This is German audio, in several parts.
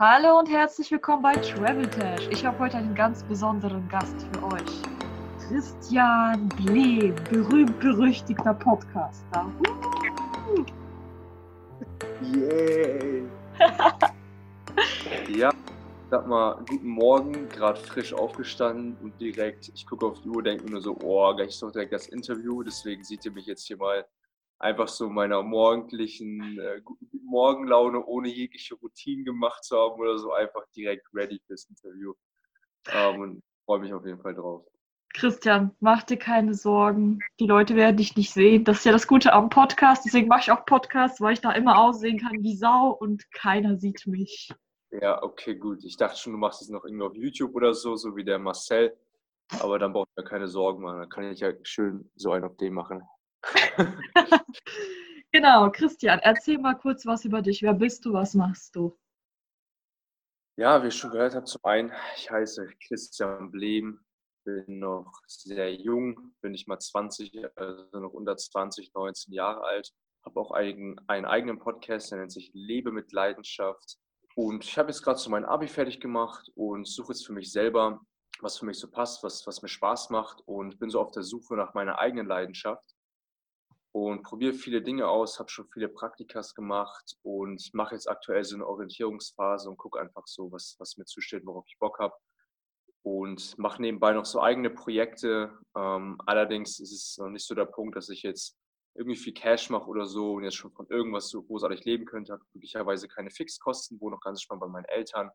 Hallo und herzlich willkommen bei Travel Tash. Ich habe heute einen ganz besonderen Gast für euch. Christian Blehm, berühmt-berüchtigter Podcaster. Yay! ja, sag mal, guten Morgen, gerade frisch aufgestanden und direkt, ich gucke auf die Uhr, denke mir nur so, oh, gleich ist doch direkt das Interview, deswegen seht ihr mich jetzt hier mal einfach so meiner morgendlichen äh, Morgenlaune ohne jegliche Routine gemacht zu haben oder so, einfach direkt ready fürs Interview. Ähm, und freue mich auf jeden Fall drauf. Christian, mach dir keine Sorgen. Die Leute werden dich nicht sehen. Das ist ja das Gute am Podcast. Deswegen mache ich auch Podcasts, weil ich da immer aussehen kann wie Sau und keiner sieht mich. Ja, okay, gut. Ich dachte schon, du machst es noch irgendwie auf YouTube oder so, so wie der Marcel. Aber dann braucht man keine Sorgen machen. Dann kann ich ja schön so einen auf den machen. genau, Christian, erzähl mal kurz was über dich. Wer bist du? Was machst du? Ja, wie ich schon gehört habe, zum einen, ich heiße Christian Blehm, bin noch sehr jung, bin nicht mal 20, also noch unter 20, 19 Jahre alt. Habe auch einen, einen eigenen Podcast, der nennt sich Lebe mit Leidenschaft. Und ich habe jetzt gerade so mein Abi fertig gemacht und suche jetzt für mich selber, was für mich so passt, was, was mir Spaß macht und bin so auf der Suche nach meiner eigenen Leidenschaft und probiere viele Dinge aus, habe schon viele Praktikas gemacht und mache jetzt aktuell so eine Orientierungsphase und gucke einfach so, was, was mir zusteht, worauf ich Bock habe und mache nebenbei noch so eigene Projekte. Ähm, allerdings ist es noch nicht so der Punkt, dass ich jetzt irgendwie viel Cash mache oder so und jetzt schon von irgendwas so großartig leben könnte. Habe glücklicherweise keine Fixkosten, wohne noch ganz spannend bei meinen Eltern.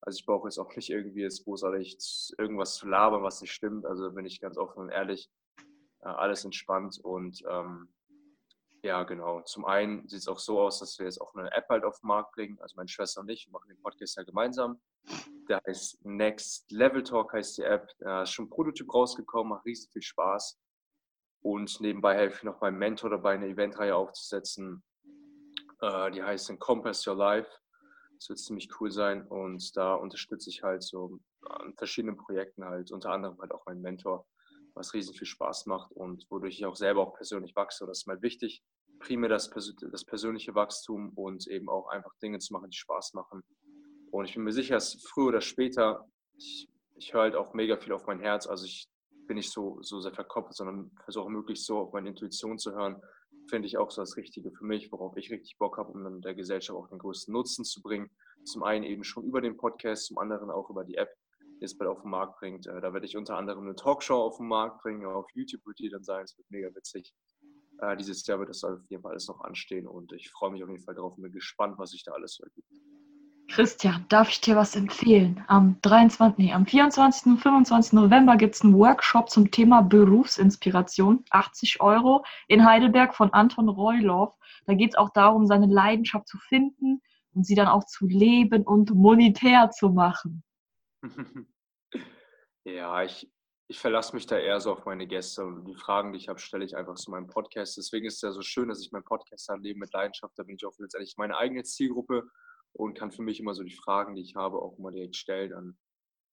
Also ich brauche jetzt auch nicht irgendwie jetzt großartig irgendwas zu labern, was nicht stimmt. Also bin ich ganz offen und ehrlich, äh, alles entspannt und ähm, ja, genau. Zum einen sieht es auch so aus, dass wir jetzt auch eine App halt auf den Markt bringen. Also meine Schwester und ich machen den Podcast ja gemeinsam. Der heißt Next Level Talk heißt die App. Da ist schon ein Prototyp rausgekommen, macht riesig viel Spaß. Und nebenbei helfe ich noch meinem Mentor dabei, eine Eventreihe aufzusetzen. Äh, die heißt Compass Your Life. Das wird ziemlich cool sein. Und da unterstütze ich halt so an verschiedenen Projekten halt, unter anderem halt auch meinen Mentor was riesen viel Spaß macht und wodurch ich auch selber auch persönlich wachse. Das ist mal wichtig, primär das, das persönliche Wachstum und eben auch einfach Dinge zu machen, die Spaß machen. Und ich bin mir sicher, dass früher oder später, ich, ich höre halt auch mega viel auf mein Herz, also ich bin nicht so, so sehr verkopft, sondern versuche möglichst so auf meine Intuition zu hören, finde ich auch so das Richtige für mich, worauf ich richtig Bock habe, um dann der Gesellschaft auch den größten Nutzen zu bringen. Zum einen eben schon über den Podcast, zum anderen auch über die App jetzt bald auf den Markt bringt. Äh, da werde ich unter anderem eine Talkshow auf den Markt bringen. Auf YouTube wird die dann sein. Es wird mega witzig. Äh, dieses Jahr wird das auf jeden Fall alles noch anstehen und ich freue mich auf jeden Fall darauf und bin gespannt, was sich da alles so ergibt. Christian, darf ich dir was empfehlen? Am 23, nee, am 24. und 25. November gibt es einen Workshop zum Thema Berufsinspiration, 80 Euro in Heidelberg von Anton Reuloff. Da geht es auch darum, seine Leidenschaft zu finden und sie dann auch zu leben und monetär zu machen. Ja, ich, ich verlasse mich da eher so auf meine Gäste und die Fragen, die ich habe, stelle ich einfach zu meinem Podcast. Deswegen ist es ja so schön, dass ich meinen Podcast Leben mit Leidenschaft. Da bin ich auch letztendlich meine eigene Zielgruppe und kann für mich immer so die Fragen, die ich habe, auch immer direkt stellen an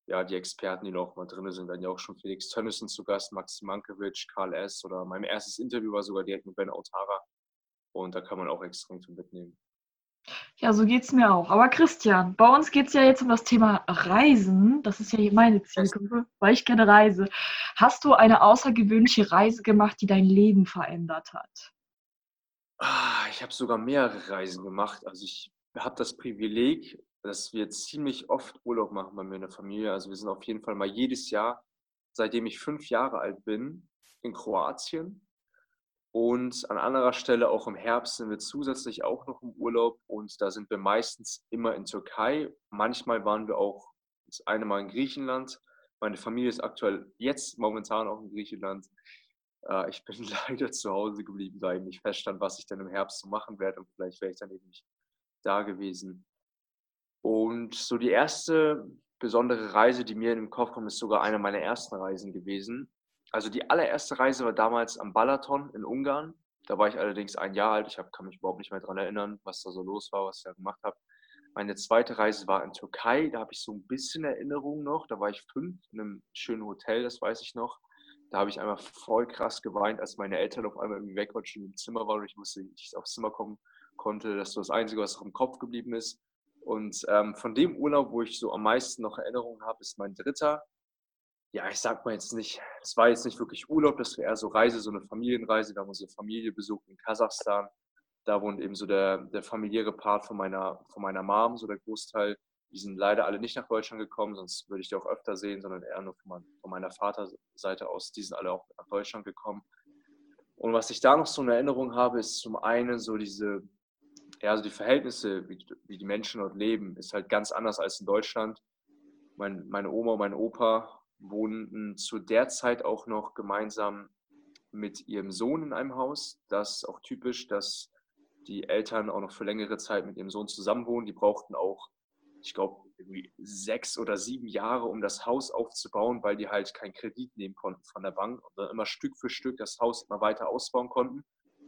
ja, die Experten, die noch mal drin sind. Werden ja auch schon Felix Tönnissen zu Gast, Max Mankiewicz, Karl S. oder mein erstes Interview war sogar direkt mit Ben Autara. Und da kann man auch extrem viel mitnehmen. Ja, so geht es mir auch. Aber Christian, bei uns geht es ja jetzt um das Thema Reisen. Das ist ja meine Zielgruppe, weil ich gerne reise. Hast du eine außergewöhnliche Reise gemacht, die dein Leben verändert hat? Ah, ich habe sogar mehrere Reisen gemacht. Also ich habe das Privileg, dass wir ziemlich oft Urlaub machen bei mir in der Familie. Also wir sind auf jeden Fall mal jedes Jahr, seitdem ich fünf Jahre alt bin, in Kroatien. Und an anderer Stelle, auch im Herbst, sind wir zusätzlich auch noch im Urlaub und da sind wir meistens immer in Türkei. Manchmal waren wir auch das eine Mal in Griechenland. Meine Familie ist aktuell jetzt momentan auch in Griechenland. Äh, ich bin leider zu Hause geblieben, da eben nicht feststand, was ich dann im Herbst so machen werde und vielleicht wäre ich dann eben nicht da gewesen. Und so die erste besondere Reise, die mir in den Kopf kommt, ist sogar eine meiner ersten Reisen gewesen. Also die allererste Reise war damals am Balaton in Ungarn. Da war ich allerdings ein Jahr alt. Ich hab, kann mich überhaupt nicht mehr daran erinnern, was da so los war, was ich da gemacht habe. Meine zweite Reise war in Türkei. Da habe ich so ein bisschen Erinnerung noch. Da war ich fünf in einem schönen Hotel, das weiß ich noch. Da habe ich einmal voll krass geweint, als meine Eltern auf einmal irgendwie weg waren, schon im Zimmer waren und ich musste nicht aufs Zimmer kommen konnte. Das war das Einzige, was noch im Kopf geblieben ist. Und ähm, von dem Urlaub, wo ich so am meisten noch Erinnerungen habe, ist mein dritter. Ja, ich sag mal jetzt nicht, es war jetzt nicht wirklich Urlaub, das war eher so Reise, so eine Familienreise. Wir haben unsere Familie besucht in Kasachstan. Da wohnt eben so der, der familiäre Part von meiner, von meiner Mom, so der Großteil. Die sind leider alle nicht nach Deutschland gekommen, sonst würde ich die auch öfter sehen, sondern eher nur von, mein, von meiner Vaterseite aus. Die sind alle auch nach Deutschland gekommen. Und was ich da noch so in Erinnerung habe, ist zum einen so diese ja, also die Verhältnisse, wie, wie, die Menschen dort leben, ist halt ganz anders als in Deutschland. Mein, meine Oma und mein Opa wohnten zu der Zeit auch noch gemeinsam mit ihrem Sohn in einem Haus. Das ist auch typisch, dass die Eltern auch noch für längere Zeit mit ihrem Sohn zusammenwohnen. Die brauchten auch, ich glaube, irgendwie sechs oder sieben Jahre, um das Haus aufzubauen, weil die halt keinen Kredit nehmen konnten von der Bank und dann immer Stück für Stück das Haus immer weiter ausbauen konnten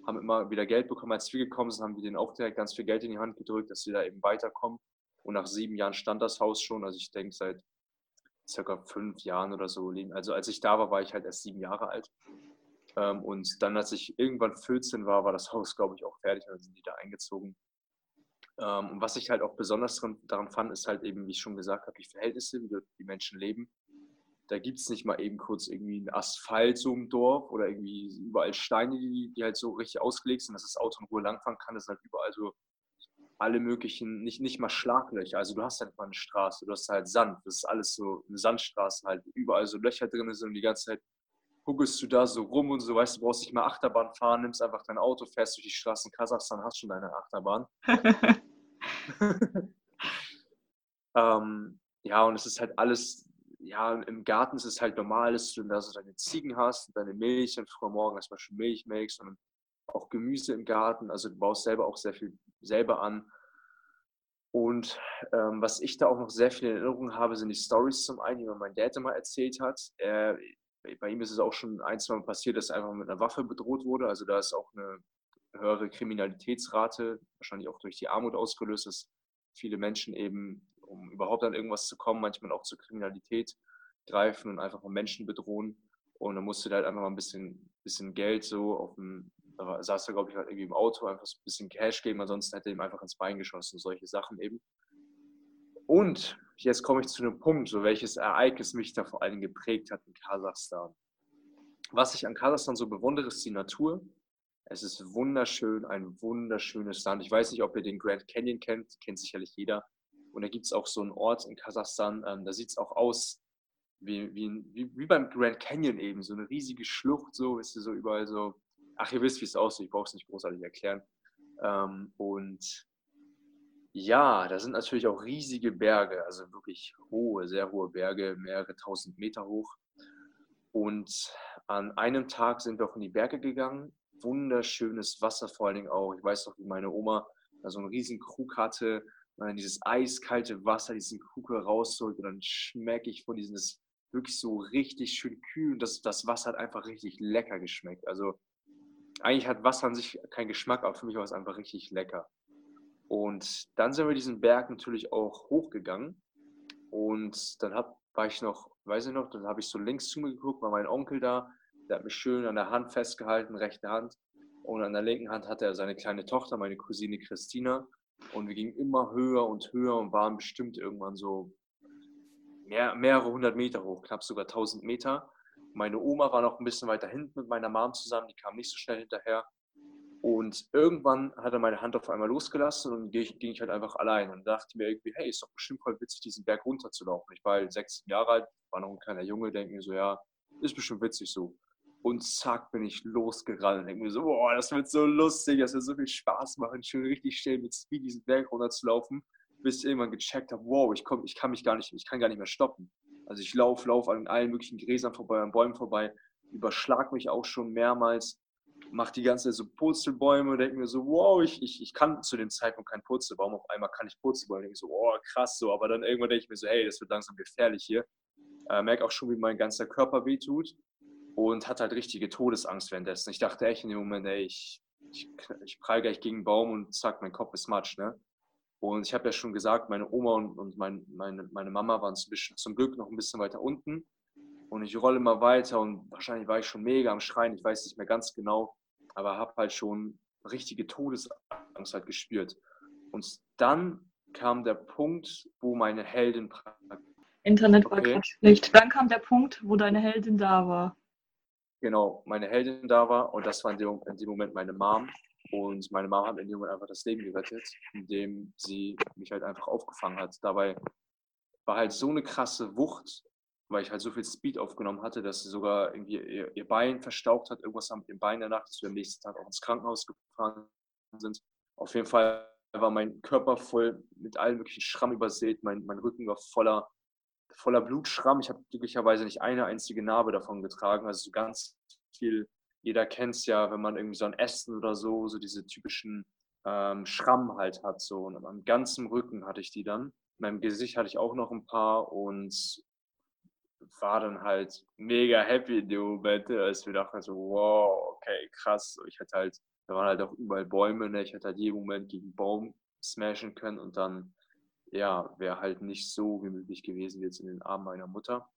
haben immer wieder Geld bekommen. Als wir gekommen sind, haben wir denen auch direkt ganz viel Geld in die Hand gedrückt, dass sie da eben weiterkommen. Und nach sieben Jahren stand das Haus schon. Also ich denke seit circa fünf Jahren oder so liegen. Also als ich da war, war ich halt erst sieben Jahre alt. Ähm, und dann, als ich irgendwann 14 war, war das Haus, glaube ich, auch fertig. Dann sind die da eingezogen. Ähm, und was ich halt auch besonders daran fand, ist halt eben, wie ich schon gesagt habe, die Verhältnisse, wie die Menschen leben da gibt es nicht mal eben kurz irgendwie einen Asphalt so im Dorf oder irgendwie überall Steine, die, die halt so richtig ausgelegt sind, dass das Auto in Ruhe langfahren kann. Das sind halt überall so alle möglichen, nicht, nicht mal Schlaglöcher. Also du hast halt mal eine Straße, du hast halt Sand. Das ist alles so eine Sandstraße halt, überall so Löcher drin sind und die ganze Zeit guckst du da so rum und so, weißt du, brauchst nicht mal Achterbahn fahren, nimmst einfach dein Auto, fährst durch die Straßen Kasachstan, hast schon deine Achterbahn. ähm, ja, und es ist halt alles ja, im Garten ist es halt normal, dass du da so deine Ziegen hast und deine Milch und früh morgen erstmal schon Milch melkst und auch Gemüse im Garten. Also du baust selber auch sehr viel selber an. Und ähm, was ich da auch noch sehr viel in Erinnerung habe, sind die Stories zum einen, die mir mein Dad immer erzählt hat. Er, bei ihm ist es auch schon ein, zwei Mal passiert, dass er einfach mit einer Waffe bedroht wurde. Also da ist auch eine höhere Kriminalitätsrate, wahrscheinlich auch durch die Armut ausgelöst, dass viele Menschen eben um überhaupt an irgendwas zu kommen, manchmal auch zur Kriminalität greifen und einfach mal Menschen bedrohen. Und dann musste der halt einfach mal ein bisschen, bisschen Geld so auf dem, da saß er, glaube ich, halt irgendwie im Auto, einfach ein bisschen Cash geben, ansonsten hätte er ihm einfach ins Bein geschossen, solche Sachen eben. Und jetzt komme ich zu einem Punkt, so welches Ereignis mich da vor allem geprägt hat in Kasachstan. Was ich an Kasachstan so bewundere, ist die Natur. Es ist wunderschön, ein wunderschönes Land. Ich weiß nicht, ob ihr den Grand Canyon kennt, kennt sicherlich jeder. Und da gibt es auch so einen Ort in Kasachstan, ähm, da sieht es auch aus wie, wie, wie, wie, beim Grand Canyon eben, so eine riesige Schlucht, so ist so überall so. Ach, ihr wisst, wie es aussieht, ich brauche es nicht großartig erklären. Ähm, und ja, da sind natürlich auch riesige Berge, also wirklich hohe, sehr hohe Berge, mehrere tausend Meter hoch. Und an einem Tag sind wir auch in die Berge gegangen. Wunderschönes Wasser vor allen Dingen auch. Ich weiß noch, wie meine Oma da so einen riesen Krug hatte und dann dieses eiskalte Wasser, diesen Kuchen rausholt und dann schmecke ich von diesem, das wirklich so richtig schön kühl und das, das Wasser hat einfach richtig lecker geschmeckt. Also eigentlich hat Wasser an sich keinen Geschmack, aber für mich war es einfach richtig lecker. Und dann sind wir diesen Berg natürlich auch hochgegangen und dann hab, war ich noch, weiß ich noch, dann habe ich so links zu mir geguckt, war mein Onkel da, der hat mich schön an der Hand festgehalten, rechte Hand. Und an der linken Hand hatte er seine kleine Tochter, meine Cousine Christina. Und wir gingen immer höher und höher und waren bestimmt irgendwann so mehr, mehrere hundert Meter hoch, knapp sogar 1000 Meter. Meine Oma war noch ein bisschen weiter hinten mit meiner Mom zusammen, die kam nicht so schnell hinterher. Und irgendwann hat er meine Hand auf einmal losgelassen und ging, ging ich halt einfach allein und dachte mir irgendwie, hey, ist doch bestimmt voll witzig, diesen Berg runterzulaufen. Ich war halt sechs Jahre alt, war noch ein kleiner Junge, denke mir so, ja, ist bestimmt witzig so. Und zack, bin ich losgerannt. Denke mir so, boah, das wird so lustig, das wird so viel Spaß machen, schön richtig schnell mit Speed diesen Berg runterzulaufen, bis ich irgendwann gecheckt habe, wow, ich, komm, ich kann mich gar nicht, ich kann gar nicht mehr stoppen. Also ich laufe, laufe an allen möglichen Gräsern vorbei, an Bäumen vorbei, überschlag mich auch schon mehrmals, mache die ganze Zeit so Purzelbäume und denke mir so, wow, ich, ich, ich kann zu dem Zeitpunkt keinen Purzelbaum, auf einmal kann ich Purzelbäume, denke ich so, oh, krass so, aber dann irgendwann denke ich mir so, hey, das wird langsam gefährlich hier. Äh, merke auch schon, wie mein ganzer Körper wehtut und hatte halt richtige Todesangst währenddessen. Ich dachte echt in dem Moment, ey, ich, ich, ich prall gleich gegen einen Baum und zack, mein Kopf ist matsch, ne? Und ich habe ja schon gesagt, meine Oma und, und mein, meine, meine Mama waren zum Glück noch ein bisschen weiter unten. Und ich rolle immer weiter und wahrscheinlich war ich schon mega am Schreien, ich weiß nicht mehr ganz genau, aber habe halt schon richtige Todesangst halt gespürt. Und dann kam der Punkt, wo meine Heldin. Internet war okay. schlecht. Dann kam der Punkt, wo deine Heldin da war. Genau, meine Heldin da war und das war in dem, in dem Moment meine Mom. Und meine Mom hat in dem Moment einfach das Leben gerettet, indem sie mich halt einfach aufgefangen hat. Dabei war halt so eine krasse Wucht, weil ich halt so viel Speed aufgenommen hatte, dass sie sogar irgendwie ihr, ihr Bein verstaucht hat. Irgendwas haben mit dem Bein danach, dass wir am nächsten Tag auch ins Krankenhaus gefahren sind. Auf jeden Fall war mein Körper voll mit allen möglichen Schramm übersät. Mein, mein Rücken war voller, voller Blutschramm. Ich habe glücklicherweise nicht eine einzige Narbe davon getragen. Also so ganz viel, jeder kennt es ja, wenn man irgendwie so an Ästen oder so, so diese typischen ähm, Schramm halt hat. So. Und am ganzen Rücken hatte ich die dann. In meinem Gesicht hatte ich auch noch ein paar und war dann halt mega happy in dem Moment, als wir dachten so, wow, okay, krass. Ich hatte halt da waren halt auch überall Bäume, ne? ich hätte halt jeden Moment gegen einen Baum smashen können und dann, ja, wäre halt nicht so gemütlich gewesen wie jetzt in den Armen meiner Mutter.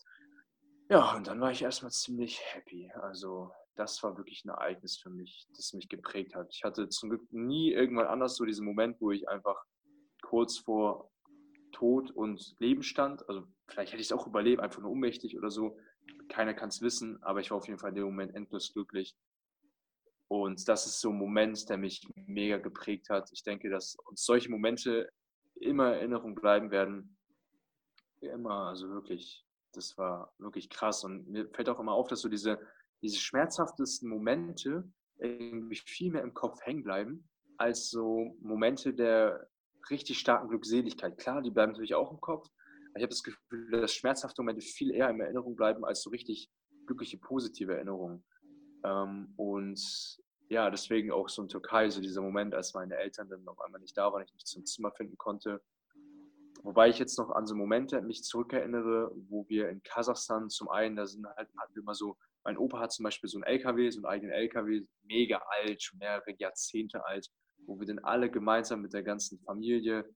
Ja, und dann war ich erstmal ziemlich happy. Also das war wirklich ein Ereignis für mich, das mich geprägt hat. Ich hatte zum Glück nie irgendwann anders so diesen Moment, wo ich einfach kurz vor Tod und Leben stand. Also vielleicht hätte ich es auch überlebt, einfach nur ohnmächtig oder so. Keiner kann es wissen, aber ich war auf jeden Fall in dem Moment endlos glücklich. Und das ist so ein Moment, der mich mega geprägt hat. Ich denke, dass uns solche Momente immer in Erinnerung bleiben werden. Immer, also wirklich, das war wirklich krass. Und mir fällt auch immer auf, dass so diese, diese schmerzhaftesten Momente irgendwie viel mehr im Kopf hängen bleiben, als so Momente der richtig starken Glückseligkeit. Klar, die bleiben natürlich auch im Kopf. Aber ich habe das Gefühl, dass schmerzhafte Momente viel eher in Erinnerung bleiben als so richtig glückliche, positive Erinnerungen. Ähm, und ja, deswegen auch so in Türkei, so dieser Moment, als meine Eltern dann auf einmal nicht da waren, ich nicht zum Zimmer finden konnte. Wobei ich jetzt noch an so Momente mich zurückerinnere, wo wir in Kasachstan zum einen, da sind halt, hatten wir immer so, mein Opa hat zum Beispiel so einen LKW, so einen eigenen LKW, mega alt, schon mehrere Jahrzehnte alt, wo wir dann alle gemeinsam mit der ganzen Familie,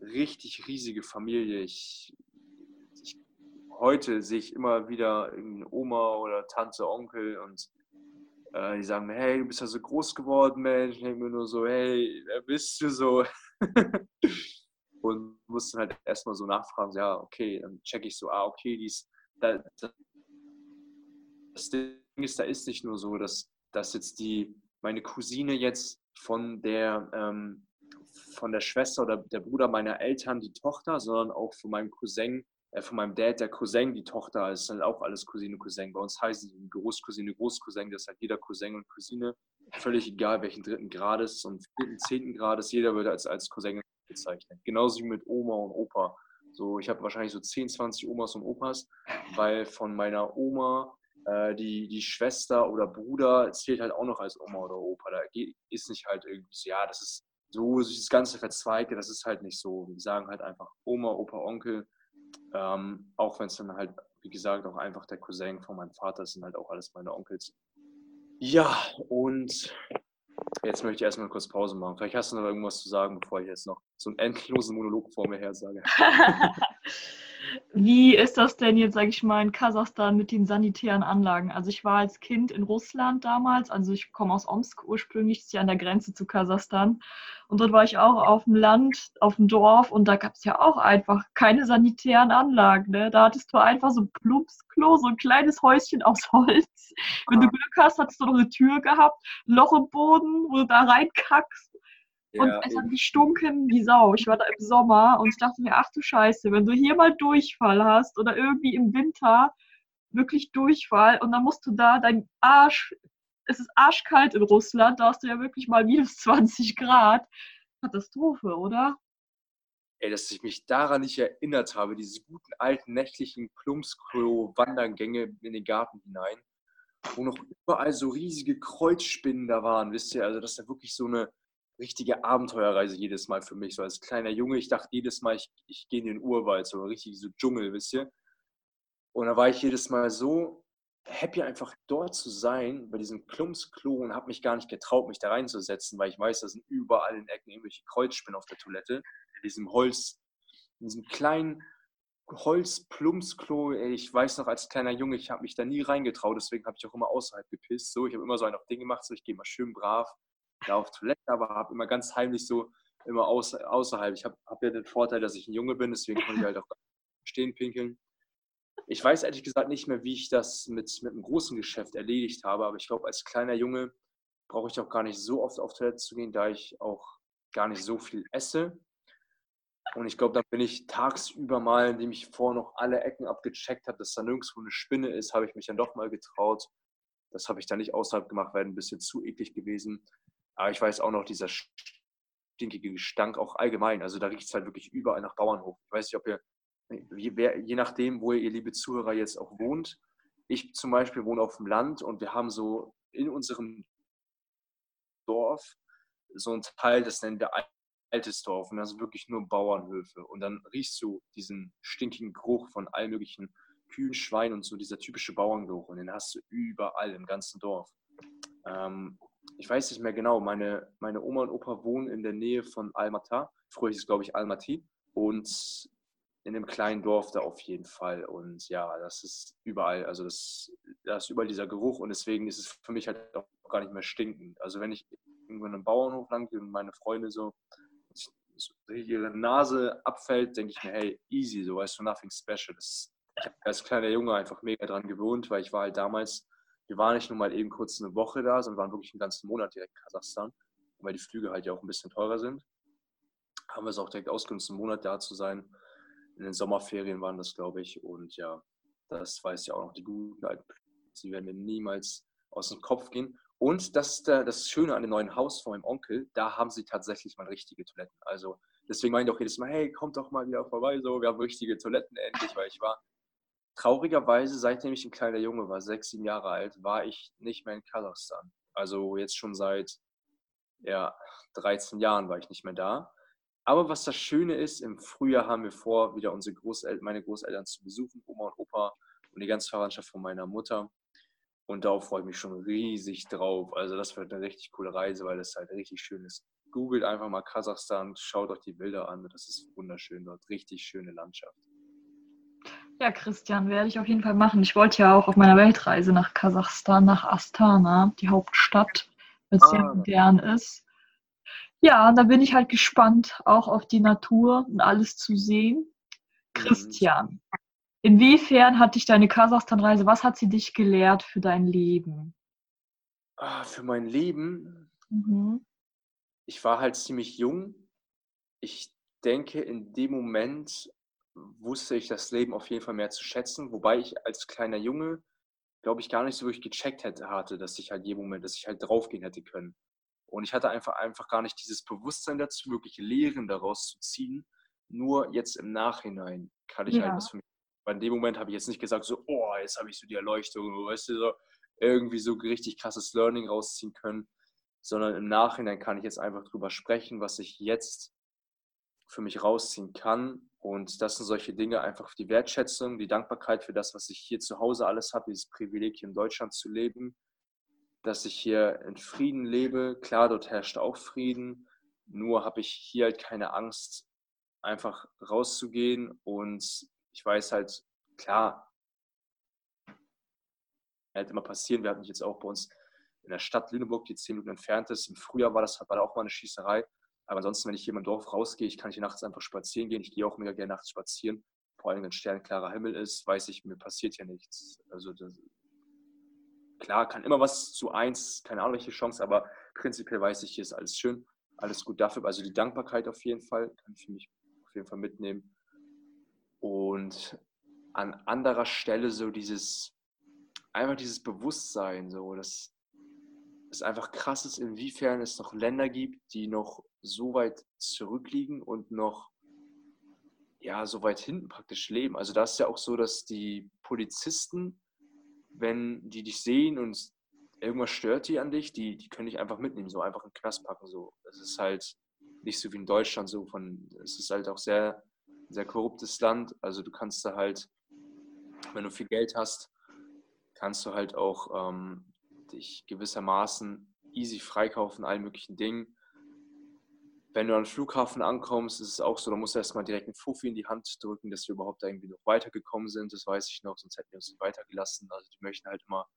richtig riesige Familie, ich, ich heute sehe ich immer wieder Oma oder Tante, Onkel und äh, die sagen mir, hey, du bist ja so groß geworden, Mensch. Ich denke mir nur so, hey, wer bist du so? und musste halt erstmal so nachfragen, ja, okay, dann checke ich so, ah, okay, dies, da, das Ding ist, da ist nicht nur so, dass, dass jetzt die, meine Cousine jetzt von der, ähm, von der Schwester oder der Bruder meiner Eltern die Tochter, sondern auch von meinem Cousin äh, von meinem Dad der Cousin, die Tochter, ist halt auch alles Cousine, Cousin. Bei uns heißen sie Großcousine, Großcousin, das ist halt jeder Cousin und Cousine. Völlig egal, welchen dritten Grades und vierten, zehnten Grades, jeder wird als, als Cousin bezeichnet. Genauso wie mit Oma und Opa. So, ich habe wahrscheinlich so 10, 20 Omas und Opas, weil von meiner Oma äh, die, die Schwester oder Bruder zählt halt auch noch als Oma oder Opa. Da ist nicht halt irgendwie so, ja, das ist so, das ganze Verzweigte, das ist halt nicht so. Wir sagen halt einfach Oma, Opa, Onkel ähm, auch wenn es dann halt, wie gesagt, auch einfach der Cousin von meinem Vater sind halt auch alles meine Onkels. Ja, und jetzt möchte ich erstmal kurz Pause machen. Vielleicht hast du noch irgendwas zu sagen, bevor ich jetzt noch so einen endlosen Monolog vor mir her sage. Wie ist das denn jetzt, sage ich mal, in Kasachstan mit den sanitären Anlagen? Also ich war als Kind in Russland damals, also ich komme aus Omsk ursprünglich, das ist ja an der Grenze zu Kasachstan. Und dort war ich auch auf dem Land, auf dem Dorf und da gab es ja auch einfach keine sanitären Anlagen. Ne? Da hattest du einfach so ein Plumpsklo, so ein kleines Häuschen aus Holz. Wenn du Glück hast, hattest du noch eine Tür gehabt, Loch im Boden, wo du da reinkackst und ja, es hat gestunken wie Sau. Ich war da im Sommer und ich dachte mir, ach du Scheiße, wenn du hier mal Durchfall hast oder irgendwie im Winter wirklich Durchfall und dann musst du da dein Arsch, es ist arschkalt in Russland, da hast du ja wirklich mal minus 20 Grad. Katastrophe, oder? Ey, dass ich mich daran nicht erinnert habe, diese guten alten nächtlichen Plumpsklo-Wandergänge in den Garten hinein, wo noch überall so riesige Kreuzspinnen da waren, wisst ihr, also das ist ja wirklich so eine richtige Abenteuerreise jedes Mal für mich. So als kleiner Junge, ich dachte jedes Mal, ich, ich gehe in den Urwald, so richtig so Dschungel, wisst ihr. Und da war ich jedes Mal so happy, einfach dort zu sein, bei diesem Klumpsklo und habe mich gar nicht getraut, mich da reinzusetzen, weil ich weiß, da sind überall in Ecken irgendwelche Kreuzspinnen auf der Toilette, in diesem Holz, in diesem kleinen Holzplumpsklo. Ich weiß noch, als kleiner Junge, ich habe mich da nie reingetraut, deswegen habe ich auch immer außerhalb gepisst. So, ich habe immer so ein Ding gemacht, so ich gehe mal schön brav da auf Toilette, aber habe immer ganz heimlich so immer außer, außerhalb. Ich habe hab ja den Vorteil, dass ich ein Junge bin, deswegen konnte ich halt auch stehen pinkeln. Ich weiß ehrlich gesagt nicht mehr, wie ich das mit, mit einem großen Geschäft erledigt habe, aber ich glaube, als kleiner Junge brauche ich auch gar nicht so oft auf Toilette zu gehen, da ich auch gar nicht so viel esse. Und ich glaube, dann bin ich tagsüber mal, indem ich vorher noch alle Ecken abgecheckt habe, dass da nirgendwo eine Spinne ist, habe ich mich dann doch mal getraut. Das habe ich dann nicht außerhalb gemacht, wäre ein bisschen zu eklig gewesen. Aber ich weiß auch noch, dieser stinkige Gestank auch allgemein. Also da riecht es halt wirklich überall nach Bauernhof. Ich weiß nicht, ob ihr, je nachdem, wo ihr, liebe Zuhörer, jetzt auch wohnt. Ich zum Beispiel wohne auf dem Land und wir haben so in unserem Dorf so ein Teil, das nennen wir altes Dorf und das sind wirklich nur Bauernhöfe. Und dann riechst du diesen stinkigen Geruch von allen möglichen Kühen, Schweinen und so, dieser typische Bauerngeruch. Und den hast du überall im ganzen Dorf. Ähm, ich weiß nicht mehr genau, meine, meine Oma und Opa wohnen in der Nähe von Almata. Früher hieß es, glaube ich, Almaty. Und in einem kleinen Dorf da auf jeden Fall. Und ja, das ist überall, also das, da ist überall dieser Geruch und deswegen ist es für mich halt auch gar nicht mehr stinkend. Also wenn ich irgendwo in einem Bauernhof lang gehe und meine Freunde so, so ihre Nase abfällt, denke ich mir, hey, easy, so weißt du, nothing special. Das, ich habe als kleiner Junge einfach mega dran gewohnt, weil ich war halt damals, wir waren nicht nur mal eben kurz eine Woche da, sondern waren wirklich einen ganzen Monat direkt in Kasachstan. Weil die Flüge halt ja auch ein bisschen teurer sind, haben wir es auch direkt ausgenutzt, einen Monat da zu sein. In den Sommerferien waren das, glaube ich. Und ja, das weiß ja auch noch die guten alten Sie werden mir niemals aus dem Kopf gehen. Und das das Schöne an dem neuen Haus von meinem Onkel, da haben sie tatsächlich mal richtige Toiletten. Also deswegen meine ich auch jedes Mal, hey, kommt doch mal wieder vorbei, so, wir haben richtige Toiletten endlich, weil ich war traurigerweise, seitdem ich ein kleiner Junge war, sechs, sieben Jahre alt, war ich nicht mehr in Kasachstan. Also jetzt schon seit ja, 13 Jahren war ich nicht mehr da. Aber was das Schöne ist, im Frühjahr haben wir vor, wieder unsere Großeltern, meine Großeltern zu besuchen, Oma und Opa und die ganze Verwandtschaft von meiner Mutter. Und darauf freue ich mich schon riesig drauf. Also das wird eine richtig coole Reise, weil das halt richtig schön ist. Googelt einfach mal Kasachstan, schaut euch die Bilder an. Das ist wunderschön dort. Richtig schöne Landschaft. Ja, Christian, werde ich auf jeden Fall machen. Ich wollte ja auch auf meiner Weltreise nach Kasachstan, nach Astana, die Hauptstadt, was ah. sehr modern ist. Ja, da bin ich halt gespannt, auch auf die Natur und alles zu sehen. Mhm. Christian, Inwiefern hat dich deine Kasachstan-Reise, was hat sie dich gelehrt für dein Leben? Ah, für mein Leben? Mhm. Ich war halt ziemlich jung. Ich denke, in dem Moment wusste ich das Leben auf jeden Fall mehr zu schätzen, wobei ich als kleiner Junge, glaube ich, gar nicht so wirklich gecheckt hätte, hatte, dass ich halt jeden Moment, dass ich halt draufgehen hätte können. Und ich hatte einfach, einfach gar nicht dieses Bewusstsein dazu, wirklich Lehren daraus zu ziehen. Nur jetzt im Nachhinein kann ich halt ja. halt das für mich weil in dem Moment habe ich jetzt nicht gesagt, so, oh, jetzt habe ich so die Erleuchtung, weißt du, so irgendwie so richtig krasses Learning rausziehen können, sondern im Nachhinein kann ich jetzt einfach drüber sprechen, was ich jetzt für mich rausziehen kann. Und das sind solche Dinge, einfach die Wertschätzung, die Dankbarkeit für das, was ich hier zu Hause alles habe, dieses Privileg hier in Deutschland zu leben, dass ich hier in Frieden lebe. Klar, dort herrscht auch Frieden, nur habe ich hier halt keine Angst, einfach rauszugehen und ich weiß halt, klar, halt immer passieren. Wir hatten jetzt auch bei uns in der Stadt Lüneburg, die zehn Minuten entfernt ist. Im Frühjahr war das da auch mal eine Schießerei. Aber ansonsten, wenn ich hier im Dorf rausgehe, ich kann hier nachts einfach spazieren gehen. Ich gehe auch mega gerne nachts spazieren. Vor allem, wenn sternklarer Himmel ist, weiß ich, mir passiert hier nichts. Also das, klar, kann immer was zu eins, keine Ahnung welche Chance, aber prinzipiell weiß ich, hier ist alles schön, alles gut dafür. Also die Dankbarkeit auf jeden Fall, kann ich für mich auf jeden Fall mitnehmen. Und an anderer Stelle so dieses, einfach dieses Bewusstsein, so, dass es einfach krass ist, inwiefern es noch Länder gibt, die noch so weit zurückliegen und noch ja, so weit hinten praktisch leben. Also da ist ja auch so, dass die Polizisten, wenn die dich sehen und irgendwas stört die an dich, die, die können dich einfach mitnehmen, so einfach in den Knast packen. So. Das ist halt nicht so wie in Deutschland so von, es ist halt auch sehr sehr korruptes Land. Also du kannst da halt, wenn du viel Geld hast, kannst du halt auch ähm, dich gewissermaßen easy freikaufen, allen möglichen Dingen. Wenn du den Flughafen ankommst, ist es auch so, da musst du erstmal direkt einen Fuffi in die Hand drücken, dass wir überhaupt irgendwie noch weitergekommen sind. Das weiß ich noch, sonst hätten wir uns nicht weitergelassen. Also die möchten halt immer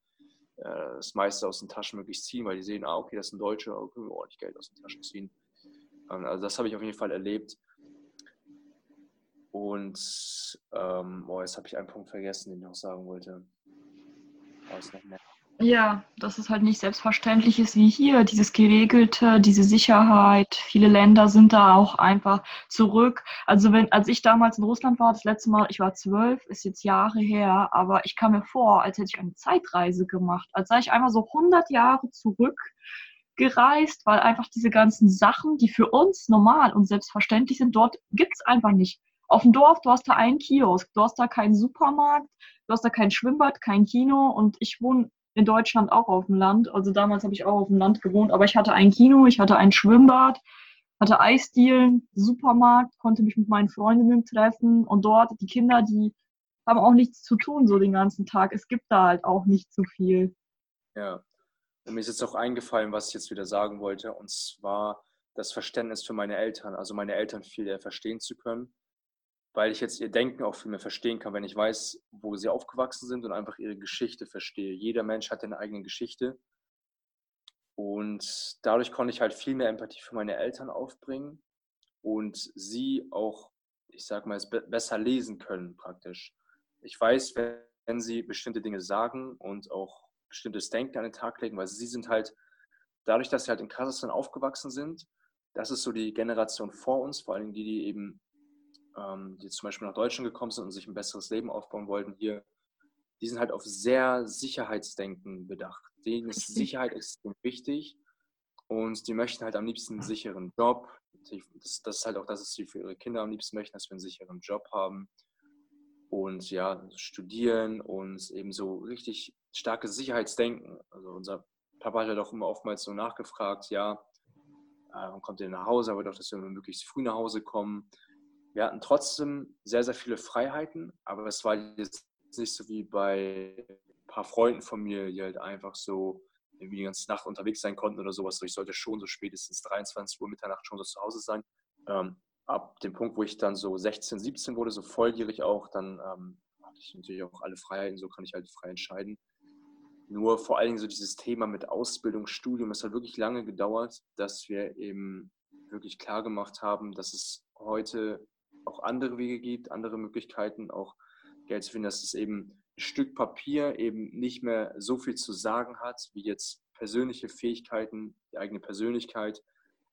äh, das meiste aus den Taschen möglichst ziehen, weil die sehen, ah, okay, das ist ein Deutscher, okay, wir ordentlich Geld aus den Taschen ziehen. Ähm, also das habe ich auf jeden Fall erlebt. Und ähm, oh, jetzt habe ich einen Punkt vergessen, den ich noch sagen wollte. Was nochmal? Ja, dass es halt nicht selbstverständlich ist wie hier, dieses geregelte, diese Sicherheit. Viele Länder sind da auch einfach zurück. Also wenn, als ich damals in Russland war, das letzte Mal, ich war zwölf, ist jetzt Jahre her, aber ich kam mir vor, als hätte ich eine Zeitreise gemacht, als sei ich einmal so 100 Jahre zurückgereist, weil einfach diese ganzen Sachen, die für uns normal und selbstverständlich sind, dort gibt es einfach nicht. Auf dem Dorf, du hast da einen Kiosk, du hast da keinen Supermarkt, du hast da kein Schwimmbad, kein Kino und ich wohne in Deutschland auch auf dem Land. Also damals habe ich auch auf dem Land gewohnt, aber ich hatte ein Kino, ich hatte ein Schwimmbad, hatte Eisdielen, Supermarkt, konnte mich mit meinen Freundinnen treffen und dort die Kinder, die haben auch nichts zu tun so den ganzen Tag. Es gibt da halt auch nicht so viel. Ja. Und mir ist jetzt auch eingefallen, was ich jetzt wieder sagen wollte, und zwar das Verständnis für meine Eltern, also meine Eltern viel eher verstehen zu können weil ich jetzt ihr Denken auch viel mehr verstehen kann, wenn ich weiß, wo sie aufgewachsen sind und einfach ihre Geschichte verstehe. Jeder Mensch hat eine eigene Geschichte. Und dadurch konnte ich halt viel mehr Empathie für meine Eltern aufbringen und sie auch, ich sag mal, besser lesen können praktisch. Ich weiß, wenn sie bestimmte Dinge sagen und auch bestimmtes Denken an den Tag legen, weil sie sind halt, dadurch, dass sie halt in Kasachstan aufgewachsen sind, das ist so die Generation vor uns, vor allem die, die eben ähm, die zum Beispiel nach Deutschland gekommen sind und sich ein besseres Leben aufbauen wollten, hier, die sind halt auf sehr Sicherheitsdenken bedacht. Denen ist Sicherheit extrem wichtig und die möchten halt am liebsten einen sicheren Job. Das, das ist halt auch das, was sie für ihre Kinder am liebsten möchten, dass wir einen sicheren Job haben und ja, studieren und eben so richtig starkes Sicherheitsdenken. Also unser Papa hat halt auch immer oftmals so nachgefragt, ja, äh, wann kommt ihr nach Hause, aber doch, dass wir möglichst früh nach Hause kommen wir hatten trotzdem sehr, sehr viele Freiheiten, aber es war jetzt nicht so wie bei ein paar Freunden von mir, die halt einfach so irgendwie die ganze Nacht unterwegs sein konnten oder sowas. Ich sollte schon so spätestens 23 Uhr Mitternacht schon so zu Hause sein. Ähm, ab dem Punkt, wo ich dann so 16, 17 wurde, so volljährig auch, dann ähm, hatte ich natürlich auch alle Freiheiten, so kann ich halt frei entscheiden. Nur vor allen Dingen so dieses Thema mit Ausbildung, Studium, es hat wirklich lange gedauert, dass wir eben wirklich klar gemacht haben, dass es heute auch andere Wege gibt, andere Möglichkeiten, auch Geld zu finden, dass es eben ein Stück Papier eben nicht mehr so viel zu sagen hat, wie jetzt persönliche Fähigkeiten, die eigene Persönlichkeit.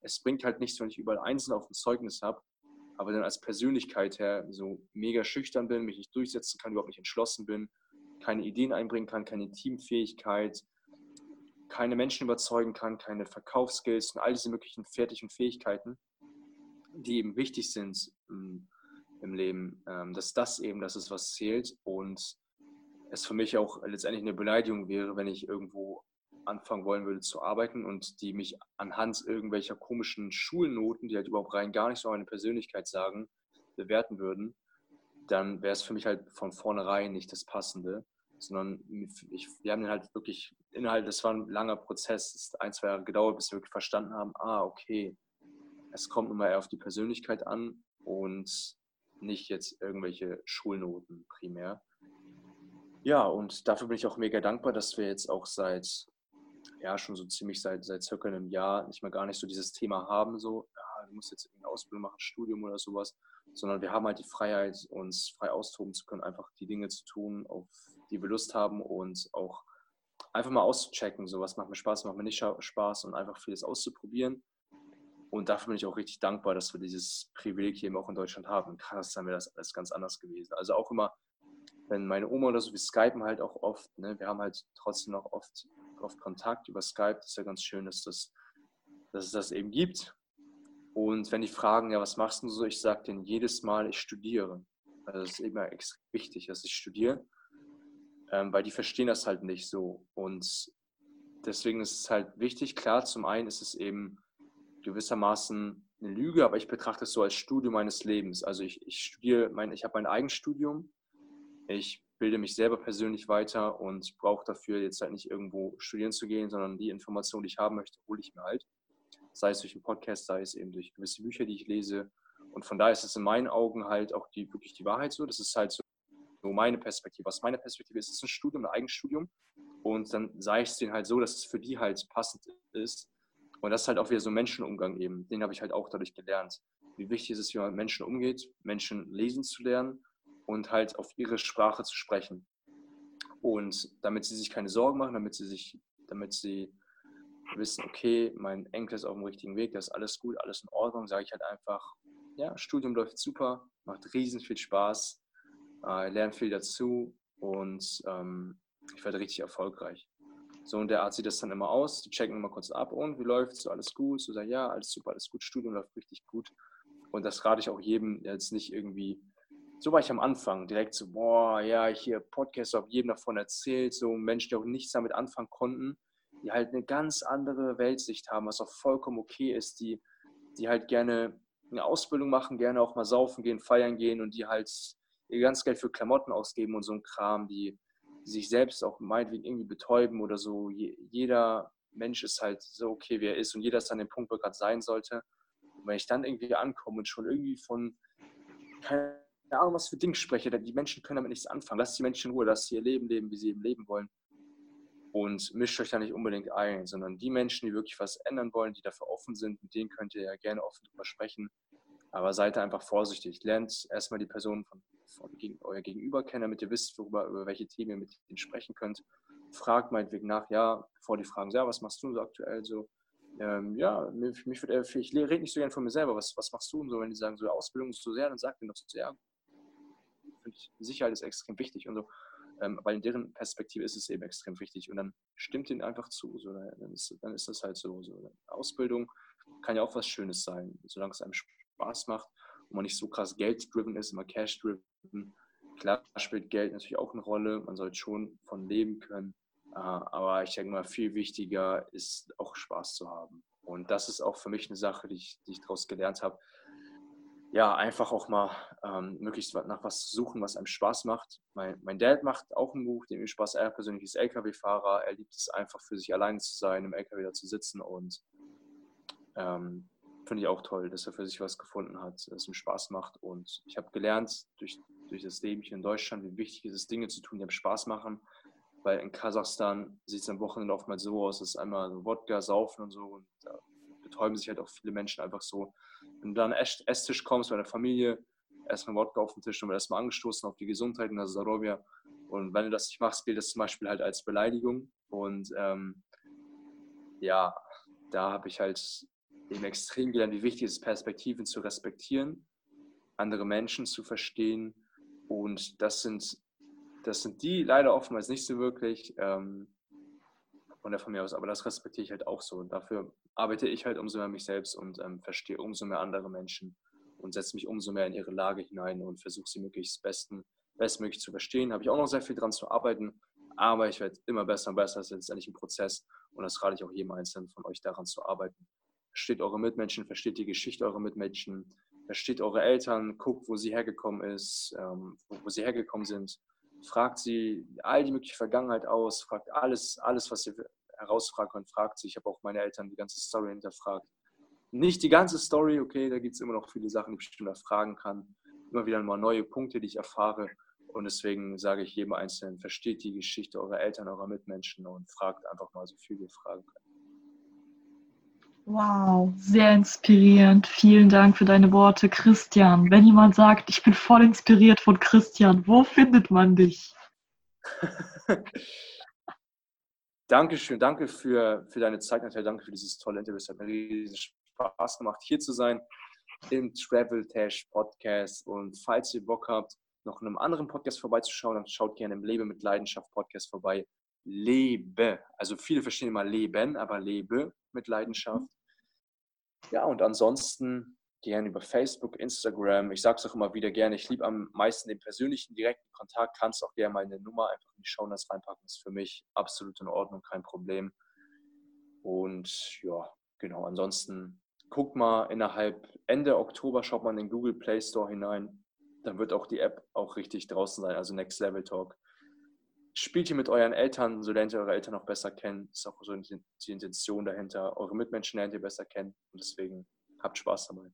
Es bringt halt nichts, wenn ich überall einzeln auf dem Zeugnis habe, aber dann als Persönlichkeit her so mega schüchtern bin, mich nicht durchsetzen kann, überhaupt nicht entschlossen bin, keine Ideen einbringen kann, keine Teamfähigkeit, keine Menschen überzeugen kann, keine Verkaufsskills und all diese möglichen fertigen Fähigkeiten die eben wichtig sind im, Leben, ähm, dass das eben das ist, was zählt und es für mich auch letztendlich eine Beleidigung wäre, wenn ich irgendwo anfangen wollen würde zu arbeiten und die mich anhand irgendwelcher komischen Schulnoten, die halt überhaupt rein gar nicht so meine Persönlichkeit sagen, bewerten würden, dann wäre es für mich halt von vornherein nicht das Passende, sondern ich, wir haben den halt wirklich innerhalb, das war ein langer Prozess, es ein, zwei Jahre gedauert, bis wir wirklich verstanden haben, ah, okay, es kommt immer eher auf die Persönlichkeit an und nicht jetzt irgendwelche Schulnoten primär. Ja, und dafür bin ich auch mega dankbar, dass wir jetzt auch seit, ja, schon so ziemlich seit, seit circa einem Jahr nicht mehr gar nicht so dieses Thema haben, so, ja, du musst jetzt eine Ausbildung machen, Studium oder sowas, sondern wir haben halt die Freiheit, uns frei austoben zu können, einfach die Dinge zu tun, auf die wir Lust haben und auch einfach mal auszuchecken, so was macht mir Spaß, macht mir nicht Spaß und einfach vieles auszuprobieren und dafür bin ich auch richtig dankbar, dass wir dieses Privileg hier eben auch in Deutschland haben. In Kasachstan wäre das alles ganz anders gewesen. Also auch immer, wenn meine Oma oder so, wir skypen halt auch oft. Ne? Wir haben halt trotzdem noch oft, oft Kontakt über Skype. Das ist ja ganz schön, dass, das, dass es das eben gibt. Und wenn die fragen, ja, was machst du so? Ich sage denen jedes Mal, ich studiere. Also das ist immer extrem wichtig, dass ich studiere, ähm, weil die verstehen das halt nicht so. Und deswegen ist es halt wichtig, klar, zum einen ist es eben gewissermaßen eine Lüge, aber ich betrachte es so als Studium meines Lebens. Also ich, ich studiere, mein, ich habe mein Eigenstudium, ich bilde mich selber persönlich weiter und brauche dafür jetzt halt nicht irgendwo studieren zu gehen, sondern die Informationen, die ich haben möchte, hole ich mir halt. Sei es durch einen Podcast, sei es eben durch gewisse Bücher, die ich lese. Und von daher ist es in meinen Augen halt auch die, wirklich die Wahrheit so. Das ist halt so, meine Perspektive. Aus meiner Perspektive ist es ein Studium, ein Eigenstudium. Und dann sage ich es denen halt so, dass es für die halt passend ist Und das ist halt auch wieder so Menschenumgang eben. Den habe ich halt auch dadurch gelernt. Wie wichtig ist es, wie man mit Menschen umgeht, Menschen lesen zu lernen und halt auf ihre Sprache zu sprechen. Und damit sie sich keine Sorgen machen, damit sie sich, damit sie wissen, okay, mein Enkel ist auf dem richtigen Weg, das ist alles gut, alles in Ordnung, sage ich halt einfach, ja, Studium läuft super, macht riesen viel Spaß, äh, lerne viel dazu und ähm, ich werde richtig erfolgreich. So, und der Arzt sieht das dann immer aus, die checken immer kurz ab und wie läuft es, alles gut, so sagen, ja, alles super, alles gut, Studium läuft richtig gut. Und das rate ich auch jedem, jetzt nicht irgendwie so war ich am Anfang, direkt so, boah, ja, ich hier Podcast, habe jedem davon erzählt, so Menschen, die auch nichts damit anfangen konnten, die halt eine ganz andere Weltsicht haben, was auch vollkommen okay ist, die, die halt gerne eine Ausbildung machen, gerne auch mal saufen gehen, feiern gehen und die halt ihr ganz Geld für Klamotten ausgeben und so ein Kram, die sich selbst auch meinetwegen irgendwie betäuben oder so. Je, jeder Mensch ist halt so okay, wie er ist und jeder ist an dem Punkt, wo er gerade sein sollte. Und wenn ich dann irgendwie ankomme und schon irgendwie von, keine keine Ahnung, was für Dinge spreche, denn die Menschen können damit nichts anfangen. Lasst die Menschen in Ruhe, lasst sie ihr Leben leben, wie sie eben leben wollen. Und mischt euch da nicht unbedingt ein, sondern die Menschen, die wirklich was ändern wollen, die dafür offen sind, mit denen könnt ihr ja gerne offen drüber sprechen. Aber seid einfach vorsichtig. Lernt erstmal die Person von, von gegen, euer Gegenüber kennen, damit ihr wisst, worüber, über welche Themen ihr mit ihnen sprechen könnt. Fragt meinetwegen nach, ja, bevor die fragen, ja, was machst du so aktuell so? ähm, ja, mich, mich würde, ich rede nicht so gerne von mir selber, was, was machst du und so, wenn die sagen, so Ausbildung ist so sehr, dann sagt mir doch so, ja, finde ich, Sicherheit ist extrem wichtig und so, ähm, weil in deren Perspektive ist es eben extrem wichtig und dann stimmt ihnen einfach zu, so, dann, ist, dann ist das halt so, so. Ausbildung kann ja auch was Schönes sein, solange es einem Spaß macht und man nicht so krass Geld-driven ist, immer Cash-driven. Klar spielt Geld natürlich auch eine Rolle, man sollte schon von leben können, äh, aber ich denke mal, viel wichtiger ist auch Spaß zu haben. Und das ist auch für mich eine Sache, die ich, die ich daraus gelernt habe ja, einfach auch mal ähm, möglichst nach was suchen, was einem Spaß macht. Mein, mein Dad macht auch ein Buch, dem ihm Spaß. Er persönlich ist LKW-Fahrer. Er liebt es einfach für sich alleine zu sein, im LKW da zu sitzen und ähm, finde ich auch toll, dass er für sich was gefunden hat, das ihm Spaß macht. Und ich habe gelernt durch, durch das Leben hier in Deutschland, wie wichtig es ist, Dinge zu tun, die einem Spaß machen. Weil in Kasachstan sieht es am Wochenende oftmals so aus, dass einmal so Wodka, Saufen und so. Und da betäuben sich halt auch viele Menschen einfach so wenn du dann an Esstisch kommst bei der Familie, erstmal Wodka auf den Tisch und wird erstmal angestoßen auf die Gesundheit in der Sarobia. Und wenn du das nicht machst, gilt das zum Beispiel halt als Beleidigung. Und ähm, ja, da habe ich halt eben extrem gelernt, wie wichtig es ist, Perspektiven zu respektieren, andere Menschen zu verstehen. Und das sind, das sind die leider oftmals nicht so wirklich. Ähm, von der Familie aus, aber das respektiere ich halt auch so. Und dafür arbeite ich halt umso mehr mich selbst und ähm, verstehe umso mehr andere Menschen und setze mich umso mehr in ihre Lage hinein und versuche sie möglichst besten, bestmöglich zu verstehen. Habe ich auch noch sehr viel dran zu arbeiten, aber ich werde immer besser und besser. Das ist letztendlich ein Prozess und das rate ich auch jedem Einzelnen von euch daran zu arbeiten. Versteht eure Mitmenschen, versteht die Geschichte eurer Mitmenschen, versteht eure Eltern, guckt, wo sie hergekommen ist, ähm, wo, wo sie hergekommen sind fragt sie all die mögliche Vergangenheit aus, fragt alles, alles, was ihr herausfragt und fragt sie. Ich habe auch meine Eltern die ganze Story hinterfragt. Nicht die ganze Story, okay, da gibt es immer noch viele Sachen, die ich bestimmt erfragen kann. Immer wieder mal neue Punkte, die ich erfahre. Und deswegen sage ich jedem Einzelnen, versteht die Geschichte eurer Eltern, eurer Mitmenschen und fragt einfach mal so viel ihr fragen könnt. Wow, sehr inspirierend. Vielen Dank für deine Worte, Christian. Wenn jemand sagt, ich bin voll inspiriert von Christian, wo findet man dich? Dankeschön, danke für, für deine Zeit, Natalia, danke für dieses tolle Interview. Es hat mir riesen Spaß gemacht, hier zu sein im Travel Tash Podcast. Und falls ihr Bock habt, noch in einem anderen Podcast vorbeizuschauen, dann schaut gerne im Lebe mit Leidenschaft Podcast vorbei. Lebe, also viele verstehen immer Leben, aber lebe mit Leidenschaft. Ja, und ansonsten gerne über Facebook, Instagram. Ich sage es auch immer wieder gerne, ich liebe am meisten den persönlichen, direkten Kontakt. Kannst auch gerne meine Nummer einfach in die Shownotes reinpacken. Ist für mich absolut in Ordnung, kein Problem. Und ja, genau, ansonsten guckt mal innerhalb Ende Oktober, schaut mal in den Google Play Store hinein. Dann wird auch die App auch richtig draußen sein, also Next Level Talk. Spielt ihr mit euren Eltern, so lernt ihr eure Eltern auch besser kennen. Ist auch so die Intention dahinter. Eure Mitmenschen lernt ihr besser kennen. Und deswegen habt Spaß dabei.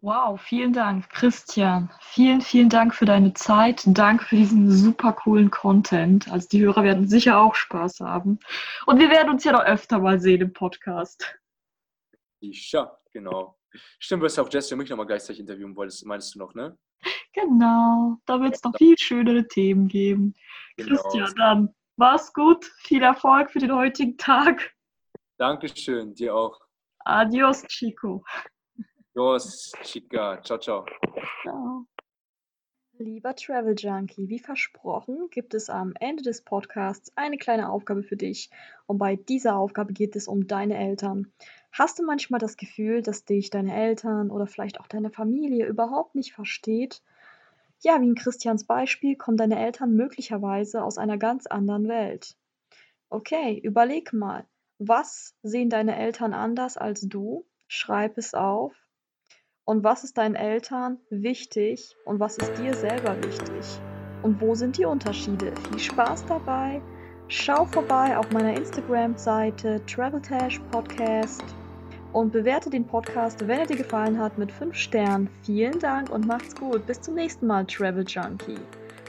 Wow, vielen Dank, Christian. Vielen, vielen Dank für deine Zeit. Danke für diesen super coolen Content. Also die Hörer werden sicher auch Spaß haben. Und wir werden uns ja noch öfter mal sehen im Podcast. Isha, genau. Stimmt, du hast ja auch Jesse und mich nochmal gleichzeitig interviewen wolltest, meinst du noch, ne? Genau, da wird es noch viel schönere Themen geben. Genau. Christian, dann mach's gut, viel Erfolg für den heutigen Tag. Dankeschön, dir auch. Adios, Chico. Adios, Chica. Ciao, ciao. Ciao. Lieber Travel Junkie, wie versprochen, gibt es am Ende des Podcasts eine kleine Aufgabe für dich. Und bei dieser Aufgabe geht es um deine Eltern. Hast du manchmal das Gefühl, dass dich deine Eltern oder vielleicht auch deine Familie überhaupt nicht versteht? Ja, wie in Christians Beispiel kommen deine Eltern möglicherweise aus einer ganz anderen Welt. Okay, überleg mal, was sehen deine Eltern anders als du? Schreib es auf und was ist deinen Eltern wichtig und was ist dir selber wichtig? Und wo sind die Unterschiede? Viel Spaß dabei! Schau vorbei auf meiner Instagram-Seite Traveltash Podcast und bewerte den Podcast, wenn er dir gefallen hat, mit 5 Sternen. Vielen Dank und macht's gut. Bis zum nächsten Mal, Travel Junkie.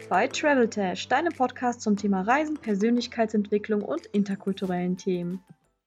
Bei Traveltash, deinem Podcast zum Thema Reisen, Persönlichkeitsentwicklung und interkulturellen Themen.